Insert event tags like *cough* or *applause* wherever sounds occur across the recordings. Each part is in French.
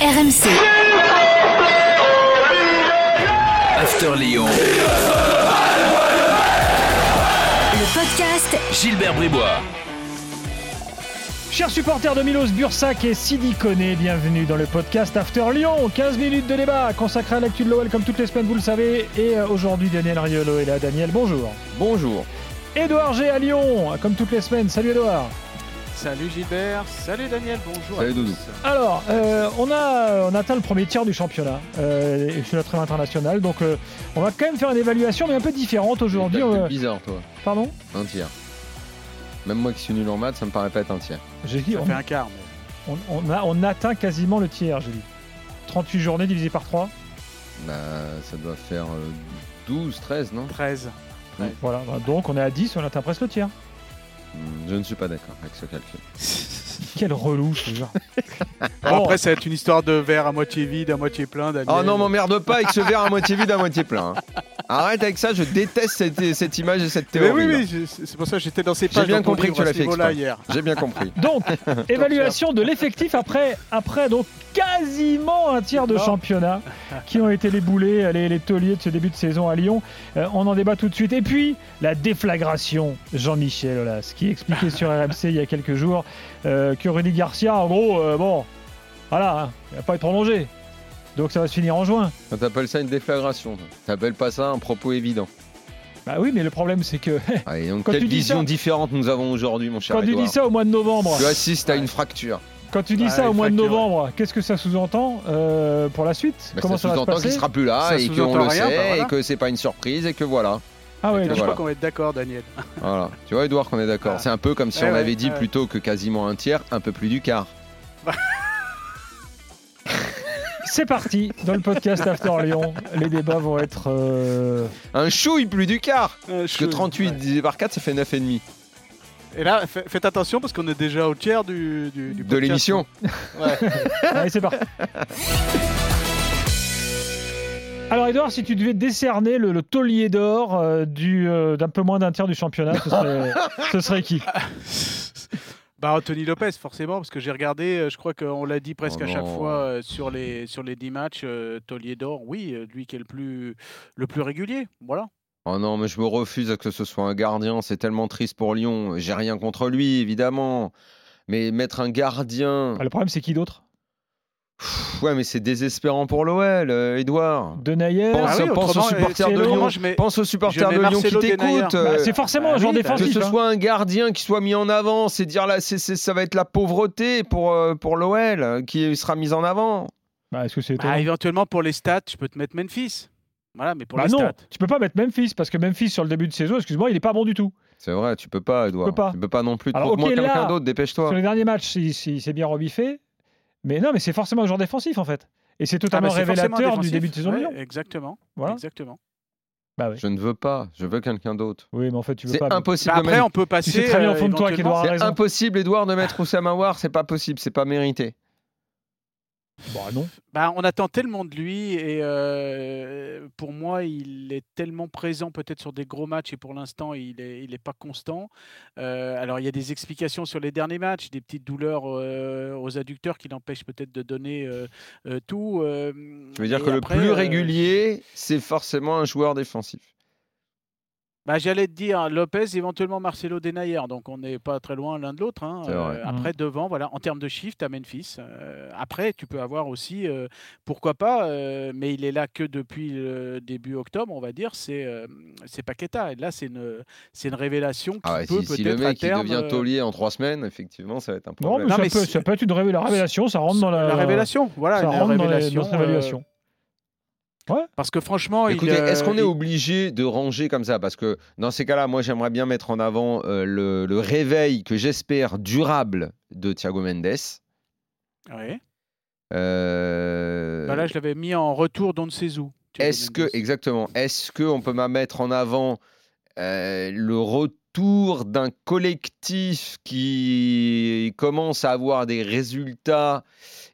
RMC. After Lyon. Le podcast Gilbert Bribois. Chers supporters de Milos Bursac et Sidi Koné, bienvenue dans le podcast After Lyon. 15 minutes de débat consacré à l'actu de l'OL comme toutes les semaines, vous le savez. Et euh, aujourd'hui, Daniel Riolo est là. Daniel, bonjour. Bonjour. Édouard G à Lyon, comme toutes les semaines. Salut Édouard. Salut Gilbert, salut Daniel, bonjour Salut à Doudou. tous. Alors, euh, on, a, on atteint le premier tiers du championnat euh, et sur la trêve internationale. Donc, euh, on va quand même faire une évaluation, mais un peu différente aujourd'hui. C'est Euh, bizarre, toi. pardon? Un tiers. Même moi qui suis nul en maths, ça me paraît pas être un tiers. J'ai dit, Ça on, fait un quart. mais- on, on a, on atteint quasiment le tiers, j'ai dit. 38 journées divisé par 3. Bah, ça doit faire euh, 12, 13, non? 13. Voilà, bah, donc on est à 10, on atteint presque le tiers. Je ne suis pas d'accord avec ce calcul. *laughs* Quel relou ce genre. *laughs* Bon, après, ça va être une histoire de verre à moitié vide, à moitié plein. Daniel. Oh non, m'emmerde pas avec ce verre à moitié vide, à moitié plein. hein. Arrête avec ça, je déteste cette, cette image et cette Mais théorie. oui, là. oui, je- c'est pour ça que j'étais dans ces J'ai pages. bien dans ton compris que tu l'as fait exprès. hier. J'ai bien compris. *laughs* Donc, évaluation de l'effectif après, après donc quasiment un tiers de championnat qui ont été les boulets, les, les tauliers de ce début de saison à Lyon. Euh, on en débat tout de suite. Et puis, la déflagration, Jean-Michel Aulas, qui expliquait sur RMC il y a quelques jours euh, que Rudy Garcia, en gros, euh, bon, voilà, hein, il va pas être prolongé. Donc ça va se finir en juin. On t'appelle ça une déflagration. T'appelles pas ça un propos évident. Bah oui, mais le problème c'est que *laughs* Allez, donc Quand quelle tu dis vision ça- différente nous avons aujourd'hui, mon cher quand tu Edouard. dis ça au mois de novembre, Tu assistes à une fracture. quand tu dis Ouais, ça au mois de fracture, novembre, qu'est-ce que ça sous-entend euh, pour la suite? Bah, Comment ça ça, va se sous-entend passer? qu'il sera plus là Ça et qu'on sous-entend le rien, sait bah voilà. et que c'est pas une surprise et que voilà. Ah ouais, Je Voilà. crois qu'on va être d'accord, Daniel. *laughs* Voilà. Tu vois, Edouard, qu'on est d'accord. Ah. C'est un peu comme si on ouais, avait dit ouais. plutôt que quasiment un tiers, un peu plus du quart. *laughs* C'est parti dans le podcast After Lyon. Les débats vont être. euh, Un chouille plus du quart Parce que je- 38 ouais. divisé par 4, ça fait 9,5 Et là, fa- faites attention parce qu'on est déjà au tiers du, du, du de podcast. l'émission. Ouais. *laughs* Allez, c'est parti. Alors, Edouard, si tu devais décerner le, le taulier d'or euh, du, euh, d'un peu moins d'un tiers du championnat, ce serait, *laughs* ce serait qui? Bah Anthony Lopez forcément parce que j'ai regardé, euh, je crois qu'on l'a dit presque Oh à chaque non. fois euh, sur les sur les 10 matchs, euh, Taulier d'or, oui, euh, lui qui est le plus le plus régulier, voilà. Oh non, mais je me refuse à que ce soit un gardien. C'est tellement triste pour Lyon. J'ai rien contre lui, évidemment. Mais mettre un gardien. Ah, Le problème, c'est qui d'autre? Ouais, mais c'est désespérant pour l'OL, euh, Edouard. Denayer Pense, Ah oui, pense aux supporters de Lyon. mets- Pense aux supporters de Lyon qui t'écoutent. Bah, C'est forcément bah un joueur oui, bah, défensif. Que ce hein. soit un gardien qui soit mis en avant, c'est dire là, c'est, ça va être la pauvreté pour, euh, pour l'OL euh, qui sera mise en avant. Bah, Est-ce que c'est Bah, éventuellement pour les stats, je peux te mettre Memphis. Voilà, mais pour Bah les non, stats. tu peux pas mettre Memphis parce que Memphis sur le début de saison, excuse-moi, il est pas bon du tout. C'est vrai, tu peux pas, Edouard. peux pas. Tu peux pas non plus. Alors, Trouve-moi ok, là, quelqu'un d'autre, Sur dépêche-toi. les derniers matchs, il, il s'est bien rebiffé, mais non, mais c'est forcément un joueur défensif en fait. Et c'est Ah, totalement bah, c'est forcément révélateur du début de saison Ouais. Exactement. Voilà. Exactement. Bah oui. Je ne veux pas, je veux quelqu'un d'autre. Oui, mais en fait, tu veux pas. impossible Bah, de après, mettre. on peut passer. sais très bien au euh, fond de toi éventuellement- qu'Edouard a C'est raison. impossible, Edouard, de mettre Oussama War, c'est pas possible, c'est pas mérité. Bah non. Bah, on attend tellement de lui et euh, pour moi, il est tellement présent peut-être sur des gros matchs et pour l'instant, il n'est il est pas constant. Euh, alors, il y a des explications sur les derniers matchs, des petites douleurs euh, aux adducteurs qui l'empêchent peut-être de donner euh, euh, tout. euh, Je veux dire que le plus euh, régulier, c'est forcément un joueur défensif. Bah, J'allais te dire Lopez, éventuellement Marcelo Denayer, donc on n'est pas très loin l'un de l'autre. hein. Euh, après, devant, voilà, en termes de chiffres, tu as Memphis. Euh, après, tu peux avoir aussi, euh, pourquoi pas, euh, mais il est là que depuis le début octobre, on va dire, c'est euh, c'est Paqueta. Et là, c'est une, c'est une révélation qui Ah ouais, peut si, si le peut-être à mec terme. devient taulier en trois semaines, effectivement, ça va être un Non, problème. mais, Non, ça, mais peut, ça peut être une révé- la révélation, ça rentre dans la, la révélation, voilà, ça une rentre dans les- révélation. Parce que franchement, il, Écoutez, est-ce qu'on est euh, obligé de ranger comme ça? Parce que dans ces cas-là, moi j'aimerais bien mettre en avant euh, le, le réveil que j'espère durable de Thiago Mendes. ouais. Euh, Bah là, je l'avais mis en retour dans Est-ce que, exactement, est-ce qu'on peut ma- mettre en avant euh, le retour autour d'un collectif qui commence à avoir des résultats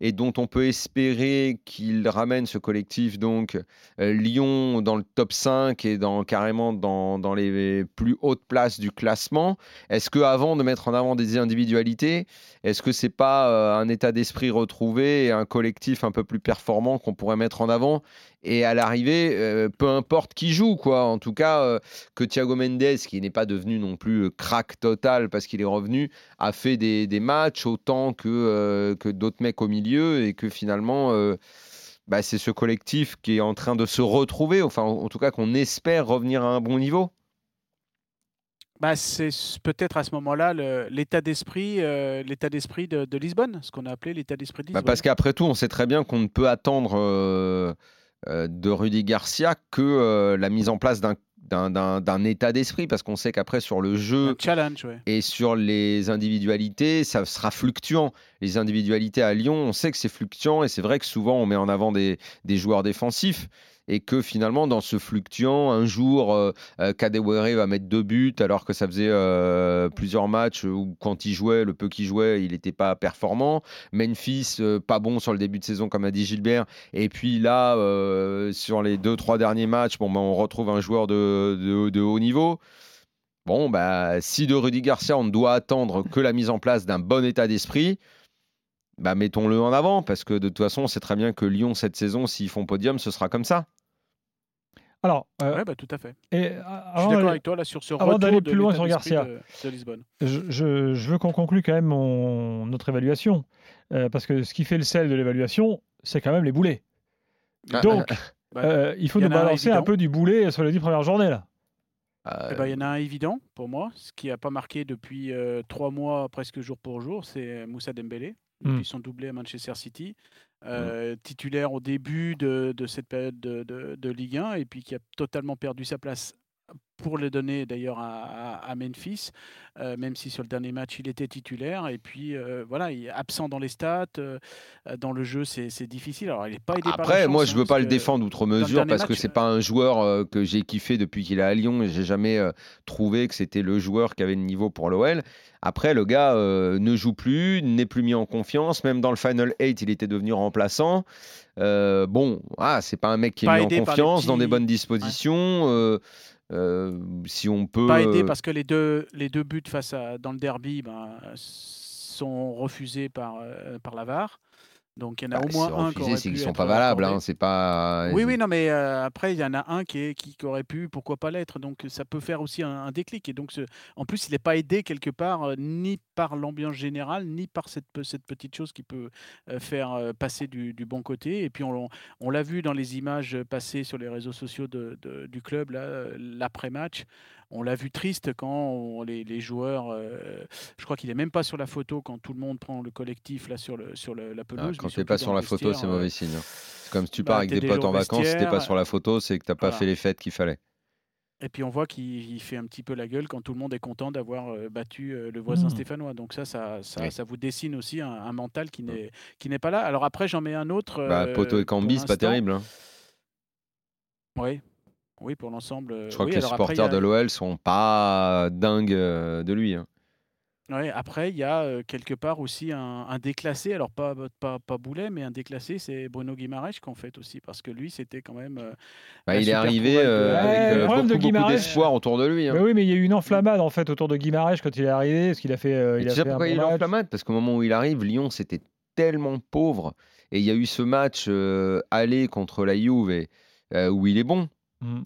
et dont on peut espérer qu'il ramène ce collectif donc euh, Lyon dans le top 5 et dans carrément dans, dans les plus hautes places du classement. Est-ce que avant de mettre en avant des individualités, est-ce que c'est pas euh, un état d'esprit retrouvé et un collectif un peu plus performant qu'on pourrait mettre en avant et à l'arrivée, euh, peu importe qui joue, quoi. En tout cas, euh, que Thiago Mendes, qui n'est pas devenu non plus crack total parce qu'il est revenu, a fait des, des matchs autant que, que d'autres mecs au milieu et que finalement, bah, c'est ce collectif qui est en train de se retrouver, enfin, en tout cas, qu'on espère revenir à un bon niveau. Bah, c'est peut-être à ce moment-là l'état d'esprit, euh, l'état d'esprit de, de Lisbonne, ce qu'on a appelé l'état d'esprit de Bah, Lisbonne. parce qu'après tout, on sait très bien qu'on ne peut attendre euh, euh, de Rudy Garcia que euh, la mise en place d'un- d'un- état d'esprit, parce qu'on sait qu'après sur le jeu Un challenge, ouais. et sur les individualités, ça sera fluctuant. Les individualités à Lyon, on sait que c'est fluctuant et c'est vrai que souvent on met en avant des, des joueurs défensifs et que finalement dans ce fluctuant, un jour euh, euh, Kadewere va mettre deux buts alors que ça faisait euh, plusieurs matchs où quand il jouait, le peu qu'il jouait, il n'était pas performant. Memphis, euh, pas bon sur le début de saison comme a dit Gilbert. Et puis là, sur les deux, trois derniers matchs, bon, ben, on retrouve un joueur de, de- de haut niveau. Bon, bah, si de Rudy Garcia, on ne doit attendre que la mise en place d'un bon état d'esprit, bah, mettons-le en avant, parce que de toute façon, on sait très bien que Lyon, cette saison, s'ils font podium, ce sera comme ça. Alors, euh, Ouais, bah, tout à fait. et, euh, Je suis avant d'accord d'aller- avec toi là sur ce avant retour d'aller de plus loin sur Garcia. de, de Lisbonne. je, je- je veux qu'on conclue quand même mon- notre évaluation. Euh, parce que ce qui fait le sel de l'évaluation, c'est quand même les boulets. Ah, Donc, *laughs* Bah, euh, il faut nous en a un balancer un évident. peu du boulet sur les dix premières journées. là. Euh, Eh ben, il y en a un évident pour moi, ce qui n'a pas marqué depuis euh, trois mois, presque jour pour jour, c'est Moussa Dembélé, depuis Mm. son doublé à Manchester City. Euh, Titulaire au début de, de cette période de, de- de Ligue 1 et puis qui a totalement perdu sa place pour le donner d'ailleurs à, à- à Memphis, euh, même si sur le dernier match il était titulaire. Et puis euh, voilà, il est absent dans les stats, euh, dans le jeu c'est difficile. Alors il n'est pas aidé par la Après, moi, chance, je hein, veux pas parce le que- défendre outre mesure parce que match, c'est pas un joueur que j'ai kiffé depuis qu'il est à Lyon et j'ai jamais trouvé que c'était le joueur qui avait le niveau pour l'OL. Après, le gars ne joue plus, n'est plus mis en confiance. Même dans le Final 8, il était devenu remplaçant. Bon, ah, c'est pas un mec qui est Pas mis en les confiance, dans des bonnes dispositions. Euh, si on peut. pas aidé euh, parce que les deux, les deux buts face à, dans le derby ben, sont refusés par, euh, par la VAR. Donc il y en a bah, au moins un qui refusé, c'est qu'ils sont pas valables. hein, c'est pas. Oui, oui, non, mais euh, après, il y en a un qui, est, qui, qui aurait pu, pourquoi pas l'être. Donc, ça peut faire aussi un, un déclic. Et donc, ce- en plus, il n'est pas aidé quelque part, euh, ni par l'ambiance générale, ni par cette, cette petite chose qui peut euh, faire euh, passer du, du bon côté. Et puis, on, on l'a vu dans les images passées sur les réseaux sociaux de- de- du club, là, euh, l'après-match. On l'a vu triste quand on- les, les joueurs, euh, je crois qu'il n'est même pas sur la photo quand tout le monde prend le collectif là sur, le, sur le- la Ah, pelouse. quand tu n'es surtout pas sur la photo, c'est euh, mauvais signe. hein. C'est comme si tu bah, pars avec t'es des potes en vacances, si t'es pas sur la photo, c'est que t'as pas voilà. fait les fêtes qu'il fallait. Et puis on voit qu'il il fait un petit peu la gueule quand tout le monde est content d'avoir euh, battu euh, le voisin Mhm. stéphanois. Donc ça, ça, ça, Oui. ça vous dessine aussi un, un mental qui n'est qui n'est pas là. Alors après, j'en mets un autre. Bah, euh, Poto et Cambi, c'est pas terrible. hein. Oui, oui, pour l'ensemble. euh, Je crois oui, que les supporters a- de l'OL sont pas dingues euh, de lui. hein. ouais, après, il y a euh, quelque part aussi un, un déclassé. Alors pas, pas, pas Boulet, mais un déclassé, c'est Bruno Guimaraes qu'en fait aussi, parce que lui, c'était quand même. euh, Bah, il est arrivé euh, Ouais, avec le euh, problème de beaucoup, beaucoup d'espoir autour de lui. hein. Mais oui, mais il y a eu une enflammade en fait autour de Guimarães quand il est arrivé, parce qu'il a fait. euh, il tu a sais fait un pourquoi bon il est match. enflammade Parce qu'au moment où il arrive, Lyon, c'était tellement pauvre. Et il y a eu ce match euh, aller contre la Juve euh, où il est bon. Mm.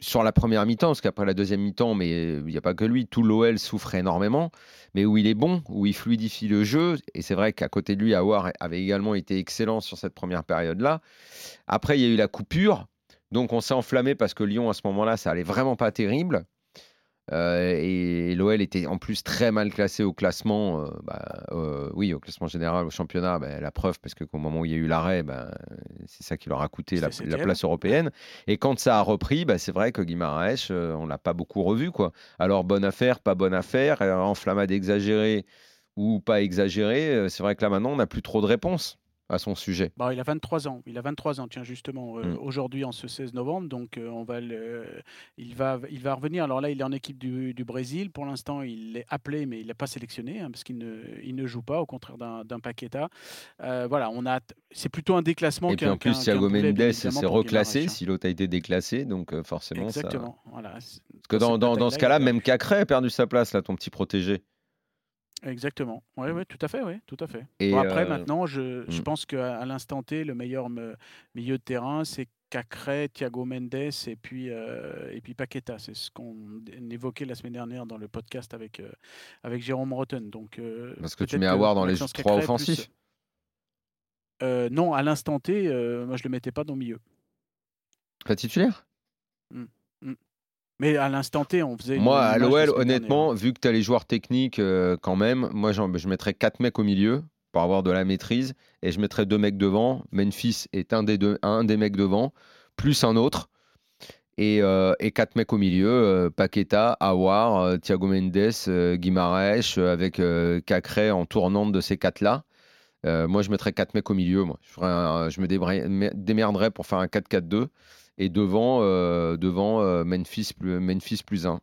Sur la première mi-temps, parce qu'après la deuxième mi-temps, mais euh, il n'y a pas que lui, tout l'OL souffre énormément, mais où il est bon, où il fluidifie le jeu, et c'est vrai qu'à côté de lui, Awar avait également été excellent sur cette première période-là. Après, il y a eu la coupure, donc on s'est enflammé parce que Lyon, à ce moment-là, ça allait vraiment pas terrible. Euh, et l'OL était en plus très mal classé au classement, euh, bah, euh, oui, au classement général, au championnat, bah, la preuve, parce qu'au moment où il y a eu l'arrêt, bah, c'est ça qui leur a coûté la, place européenne. Et quand ça a repris, c'est vrai que Guimaraes, on l'a pas beaucoup revu. Quoi. Alors, bonne affaire, pas bonne affaire, enflammade exagérée ou pas exagérée, c'est vrai que là maintenant, on n'a plus trop de réponses. À son sujet Bah, il a 23 ans. Il a 23 ans, tiens, justement, euh, Mm. aujourd'hui, en ce 16 novembre. Donc, euh, on va le- il, va, il va revenir. Alors là, il est en équipe du, du Brésil. Pour l'instant, il est appelé, mais il n'est pas sélectionné, hein, parce qu'il ne, il ne joue pas, au contraire d'un Paqueta. Euh, voilà, on a, c'est plutôt un déclassement Et puis en plus, Thiago Mendes s'est reclassé hein. si l'autre a été déclassé, donc euh, forcément ça. Exactement. Voilà. c'est- Parce que Dans dans, dans, ce cas-là, même Cacré a perdu sa place, là, ton petit protégé. Exactement. Oui, oui, tout à fait, oui, tout à fait. Et, Bon, après, euh, maintenant, je, je mm. pense qu'à à l'instant T, le meilleur me- milieu de terrain, c'est Cacré, Thiago Mendes et puis, euh, et puis Paqueta. C'est ce qu'on évoquait la semaine dernière dans le podcast avec, euh, avec Jérôme Rotten. Donc, Parce que tu mets à voir dans les trois plus- offensifs. Non, à l'instant T, moi, je ne le mettais pas dans le milieu. Pas titulaire? Mais à l'instant T, on faisait. Moi, à l'OL, honnêtement, dernière. vu que tu as les joueurs techniques euh, quand même, moi, je mettrais quatre mecs au milieu pour avoir de la maîtrise et je mettrais deux mecs devant. Memphis est un des, deux, un des mecs devant, plus un autre. Et, euh, et quatre mecs au milieu, euh, Paqueta, Awar, Thiago Mendes, Guimaraes, euh, avec Cacré en tournante de ces quatre-là. Moi, je mettrais quatre mecs au milieu. Moi. Je, ferais un- je me démerderais pour faire un 4-4-2. Et devant, euh, devant euh, Memphis, plus, Memphis plus 1.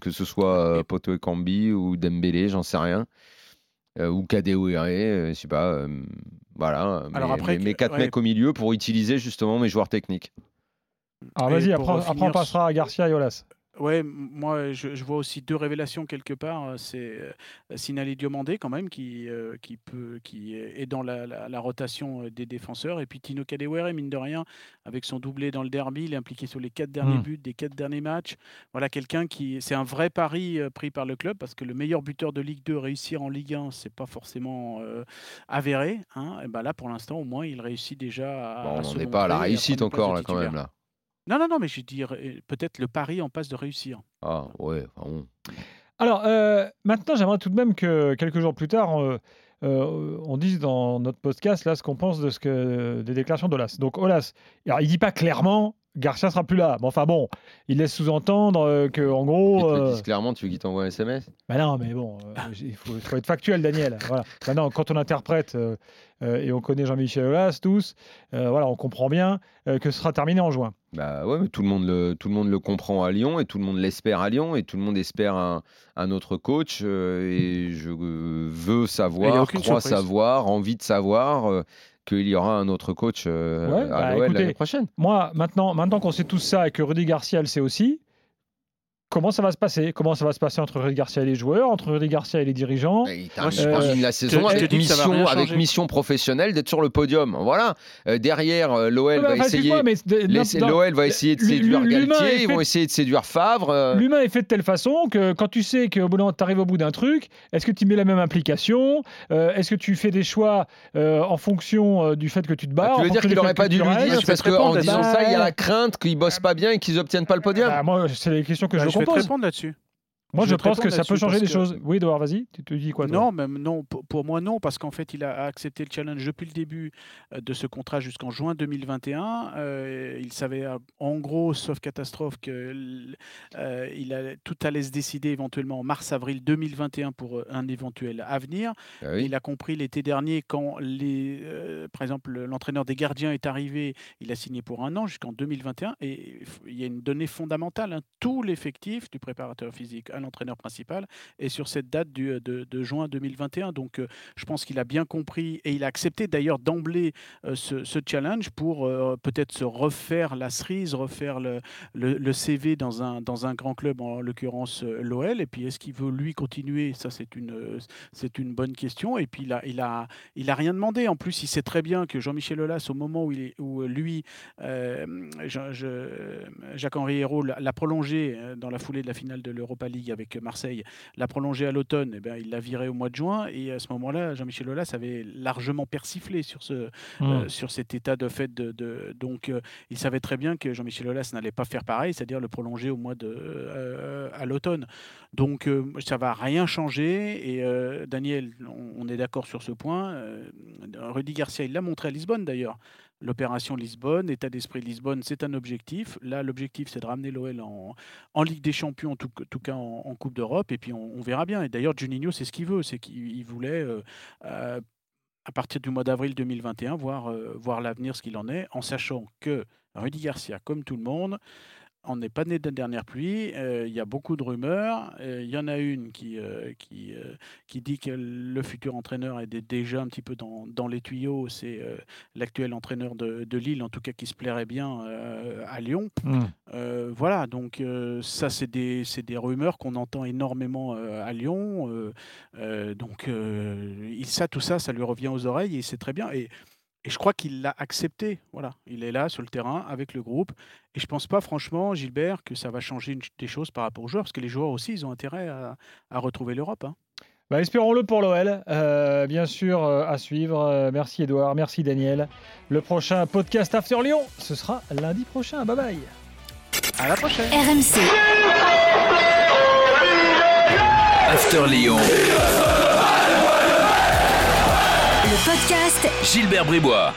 Que ce soit euh, Et- Poto et Kambi ou Dembélé, j'en sais rien. Euh, ou euh, je sais pas. euh, voilà. Alors Mais- après mais- que- mes quatre ouais. mecs au milieu pour utiliser justement mes joueurs techniques. Alors vas-y, après, après on passera à Garcia et Olas. Ouais, moi je, je vois aussi deux révélations quelque part. euh, C'est euh, Sinali Diomandé quand même qui, euh, qui, peut, qui est dans la, la- la rotation euh, des défenseurs. Et puis Tino Kadewere, mine de rien, avec son doublé dans le derby, il est impliqué sur les quatre derniers Mm. buts des quatre derniers matchs. Voilà quelqu'un qui. C'est un vrai pari euh, pris par le club parce que le meilleur buteur de Ligue 2 réussir en Ligue 1, c'est pas forcément euh, avéré. Hein. Et ben là, pour l'instant, au moins, il réussit déjà à. Bon, à on se n'en est pas à la réussite encore là quand même là. Non, non, non, mais je dirais peut-être le pari en passe de réussir. Ah ouais. Alors, euh, maintenant, j'aimerais tout de même que quelques jours plus tard, euh, euh, on dise dans notre podcast là ce qu'on pense de ce que des déclarations d'Olas. Donc, Olas, alors, il dit pas clairement Garcia sera plus là. Mais enfin bon, il laisse sous-entendre euh, que en Ils gros. te le euh, disent clairement, tu veux qu'il t'envoie un SMS bah non, mais bon, euh, il faut, faut être factuel, Daniel. *laughs* Voilà. Maintenant, quand on interprète euh, euh, et on connaît Jean-Michel Aulas tous, euh, voilà, on comprend bien euh, que ce sera terminé en juin. Bah ouais, mais tout le monde le, tout le monde le comprend à Lyon et tout le monde l'espère à Lyon et tout le monde espère un, un autre coach euh, et je euh, veux savoir, crois surprise. savoir, envie de savoir euh, qu'il y aura un autre coach euh, Ouais, à bah, l'OL écoutez, l'année prochaine. Moi, maintenant, maintenant qu'on sait tout ça et que Rudy Garcia le sait aussi, comment ça va se passer? Comment ça va se passer entre Rudy Garcia et les joueurs, entre Rudy Garcia et les dirigeants? Il termine la saison te avec mission, avec mission professionnelle d'être sur le podium. Voilà. Euh, derrière, euh, l'OL Bah, va enfin, essayer. mais non, va essayer de séduire Galtier, ils vont essayer de séduire Favre. euh, L'humain est fait de telle façon que quand tu sais que tu arrives au bout d'un truc, est-ce que tu mets la même implication? Euh, Est-ce que tu fais des choix euh, en fonction euh, du fait que tu te bats tu en veux dire qu'il n'aurait pas dû tu lui dire parce qu'en disant ça. il y a la crainte qu'ils bossent pas bien et qu'ils obtiennent pas le podium. Bah, Moi, c'est les questions que Bah, je je vais te répondre là-dessus. Moi, je pense que ça peut changer des parce choses. Oui, Edouard, vas-y. Tu te dis quoi toi? Non, même non. Pour, pour moi, non, parce qu'en fait, il a accepté le challenge depuis le début euh, de ce contrat jusqu'en juin 2021. Euh, il savait, euh, en gros, sauf catastrophe, que euh, il a, tout allait se décider éventuellement en mars-avril 2021 pour un éventuel avenir. Oui. Il a compris l'été dernier quand, les, euh, par exemple, l'entraîneur des gardiens est arrivé, il a signé pour un an jusqu'en 2021. Et il y a une donnée fondamentale hein, tout l'effectif du préparateur physique l'entraîneur principal est sur cette date du, euh, de, juin 2021. Donc, euh, je pense qu'il a bien compris et il a accepté d'ailleurs d'emblée euh, ce, ce challenge pour peut-être se refaire la cerise, refaire le, le, CV dans un, dans un grand club, en l'occurrence l'OL. Et puis, est-ce qu'il veut lui continuer? Ça, c'est une, c'est une bonne question. Et puis, il a, il a, il a rien demandé. En plus, il sait très bien que Jean-Michel Aulas, au moment où, il où lui, Jacques-Henri Hérault l'a prolongé dans la foulée de la finale de l'Europa League avec Marseille, l'a prolongé à l'automne, eh ben, il l'a viré au mois de juin. Et à ce moment-là, Jean-Michel Aulas avait largement persiflé sur, ce, Hmm. euh, sur cet état de fait. De, de- donc, euh, il savait très bien que Jean-Michel Aulas n'allait pas faire pareil, c'est-à-dire le prolonger au mois de, euh, à l'automne. Donc, ça va rien changer. Et Daniel, on, on est d'accord sur ce point. Rudy Garcia, il l'a montré à Lisbonne d'ailleurs. L'opération Lisbonne, état d'esprit Lisbonne, c'est un objectif. Là, l'objectif, c'est de ramener l'OL en, Ligue des Champions, en tout, cas en, Coupe d'Europe, et puis on, verra bien. Et d'ailleurs, Juninho, c'est ce qu'il veut, c'est qu'il il voulait euh, à partir du mois d'avril 2021, voir, euh, voir l'avenir, ce qu'il en est, en sachant que Rudy Garcia, comme tout le monde, on n'est pas né de la dernière pluie. euh, Il y a beaucoup de rumeurs. euh, Il y en a une qui, euh, qui, qui dit que le futur entraîneur est dé- déjà un petit peu dans, dans les tuyaux. C'est l'actuel entraîneur de, de Lille, en tout cas, qui se plairait bien à Lyon. Euh, voilà, donc ça, c'est des, des rumeurs qu'on entend énormément à Lyon. donc il- ça, tout ça, ça lui revient aux oreilles et c'est très bien. Et, et je crois qu'il l'a accepté. Voilà, il est là sur le terrain avec le groupe. Et je pense pas, franchement, Gilbert, que ça va changer une- des choses par rapport aux joueurs, parce que les joueurs aussi, ils ont intérêt à, à retrouver l'Europe. hein. Bah, espérons-le pour l'OL. Euh, bien sûr, euh, à suivre. Euh, merci Edouard, merci Daniel. Le prochain podcast After Lyon, ce sera lundi prochain. Bye bye. À la prochaine. RMC, After Lyon. Gilbert Bribois.